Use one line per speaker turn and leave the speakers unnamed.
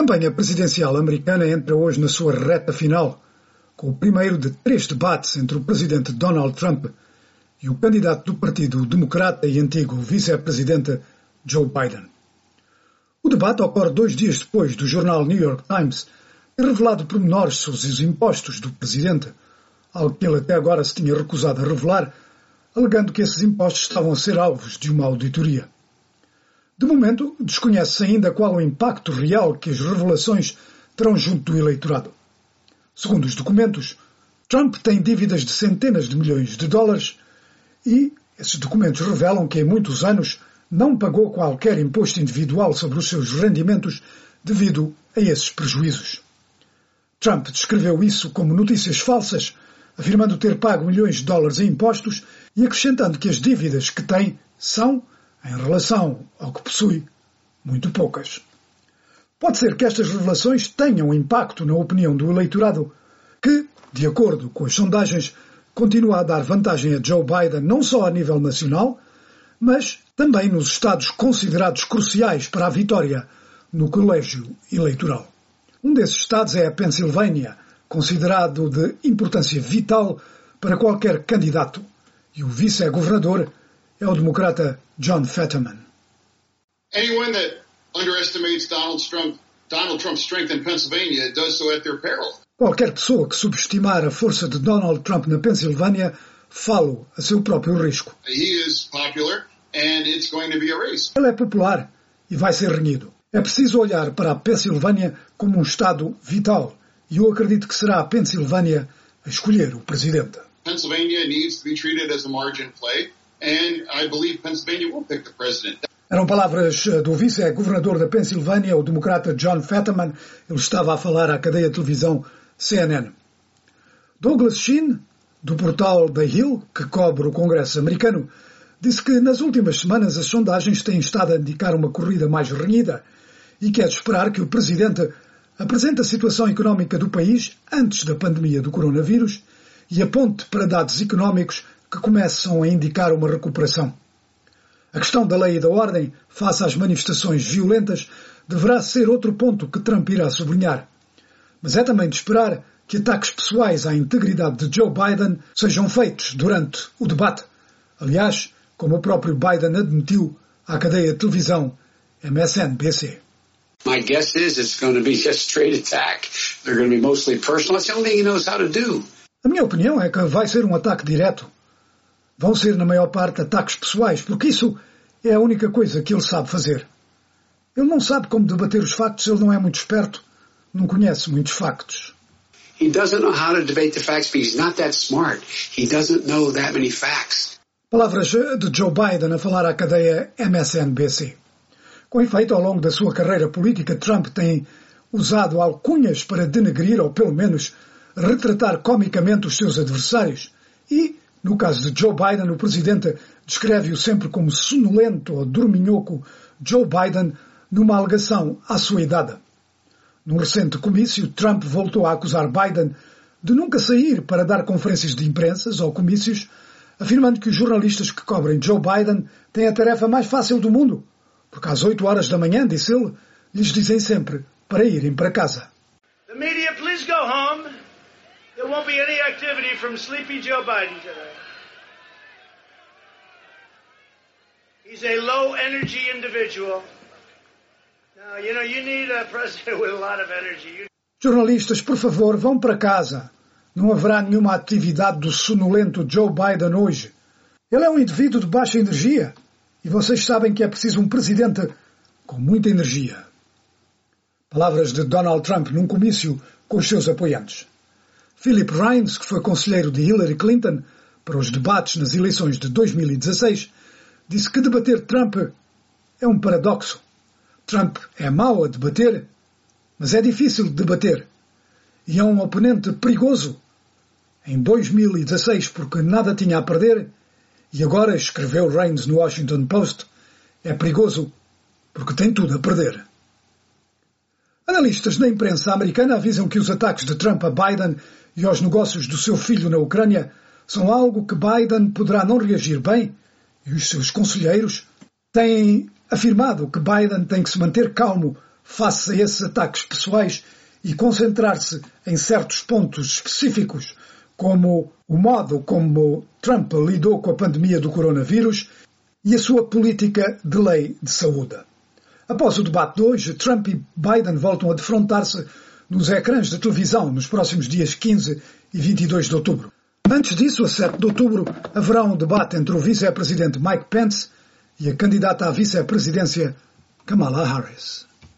campanha presidencial americana entra hoje na sua reta final, com o primeiro de três debates entre o presidente Donald Trump e o candidato do Partido Democrata e antigo vice-presidente Joe Biden. O debate ocorre dois dias depois do jornal New York Times ter revelado pormenores sobre os impostos do presidente, algo que ele até agora se tinha recusado a revelar, alegando que esses impostos estavam a ser alvos de uma auditoria. De momento, desconhece-se ainda qual o impacto real que as revelações terão junto do eleitorado. Segundo os documentos, Trump tem dívidas de centenas de milhões de dólares e esses documentos revelam que em muitos anos não pagou qualquer imposto individual sobre os seus rendimentos devido a esses prejuízos. Trump descreveu isso como notícias falsas, afirmando ter pago milhões de dólares em impostos e acrescentando que as dívidas que tem são em relação ao que possui, muito poucas. Pode ser que estas revelações tenham impacto na opinião do eleitorado, que, de acordo com as sondagens, continua a dar vantagem a Joe Biden não só a nível nacional, mas também nos estados considerados cruciais para a vitória no colégio eleitoral. Um desses estados é a Pensilvânia, considerado de importância vital para qualquer candidato, e o vice-governador é o democrata John Fetterman.
Anyone that underestimates Donald Trump, Donald Trump's strength in Pennsylvania does so at their peril.
Qualquer pessoa que subestimar a força de Donald Trump na Pensilvânia falo a seu próprio risco.
He is popular and it's going to be a race.
Ele é popular e vai ser renhido. É preciso olhar para a Pensilvânia como um estado vital e eu acredito que será a Pensilvânia a escolher o presidente.
Pennsylvania needs to be treated as a margin play and I believe Pennsylvania will pick the president.
Eram palavras eh, do vice-governador da Pensilvânia, o democrata John Fetterman. Ele estava a falar à cadeia de televisão CNN. Douglas Sheen, do portal The Hill, que cobre o Congresso americano, disse que nas últimas semanas as sondagens têm estado a indicar uma corrida mais renhida e que é de esperar que o presidente apresente a situação económica do país antes da pandemia do coronavírus e aponte para dados económicos que começam a indicar uma recuperação. A questão da lei e da ordem, face às manifestações violentas, deverá ser outro ponto que Trump irá sublinhar. Mas é também de esperar que ataques pessoais à integridade de Joe Biden sejam feitos durante o debate. Aliás, como o próprio Biden admitiu à cadeia de televisão MSNBC.
My guess is it's going to be a straight attack. They're going to be mostly personal. That's the only thing he knows how to do.
A minha opinião é que vai ser um ataque direto vão ser, na maior parte, ataques pessoais, porque isso é a única coisa que ele sabe fazer. Ele não sabe como debater os factos, ele não é muito esperto, não conhece muitos factos.
He doesn't know how to debate the facts because he's not that smart. He doesn't know that many facts.
Palavras de Joe Biden a falar à cadeia MSNBC. Com efeito, ao longo da sua carreira política, Trump tem usado alcunhas para denegrir ou, pelo menos, retratar comicamente os seus adversários e no caso de Joe Biden, o presidente descreve-o sempre como sonolento ou dorminhoco Joe Biden numa alegação à sua idade. Num recente comício, Trump voltou a acusar Biden de nunca sair para dar conferências de imprensa ou comícios, afirmando que os jornalistas que cobrem Joe Biden têm a tarefa mais fácil do mundo, porque às 8 horas da manhã, disse ele, lhes dizem sempre para irem para casa.
The media, please go home. There won't be any activity from sleepy Joe Biden today. He's a low energy individual. Now, you know, you need a president with a lot of energy.
Jornalistas, por favor, vão para casa. Não haverá nenhuma atividade do sonolento Joe Biden hoje. Ele é um indivíduo de baixa energia e vocês sabem que é preciso um presidente com muita energia. Palavras de Donald Trump num comício com os seus apoiantes. Philip Rines, que foi conselheiro de Hillary Clinton para os debates nas eleições de 2016, disse que debater Trump é um paradoxo. Trump é mau a debater, mas é difícil de debater. E é um oponente perigoso. Em 2016, porque nada tinha a perder, e agora, escreveu Reigns no Washington Post, é perigoso porque tem tudo a perder. Analistas na imprensa americana avisam que os ataques de Trump a Biden e aos negócios do seu filho na Ucrânia são algo que Biden poderá não reagir bem e os seus conselheiros têm afirmado que Biden tem que se manter calmo face a esses ataques pessoais e concentrar-se em certos pontos específicos, como o modo como Trump lidou com a pandemia do coronavírus e a sua política de lei de saúde. Após o debate de hoje, Trump e Biden voltam a defrontar-se nos ecrãs de televisão nos próximos dias 15 e 22 de outubro. Antes disso, a 7 de outubro, haverá um debate entre o vice-presidente Mike Pence e a candidata à vice-presidência Kamala Harris.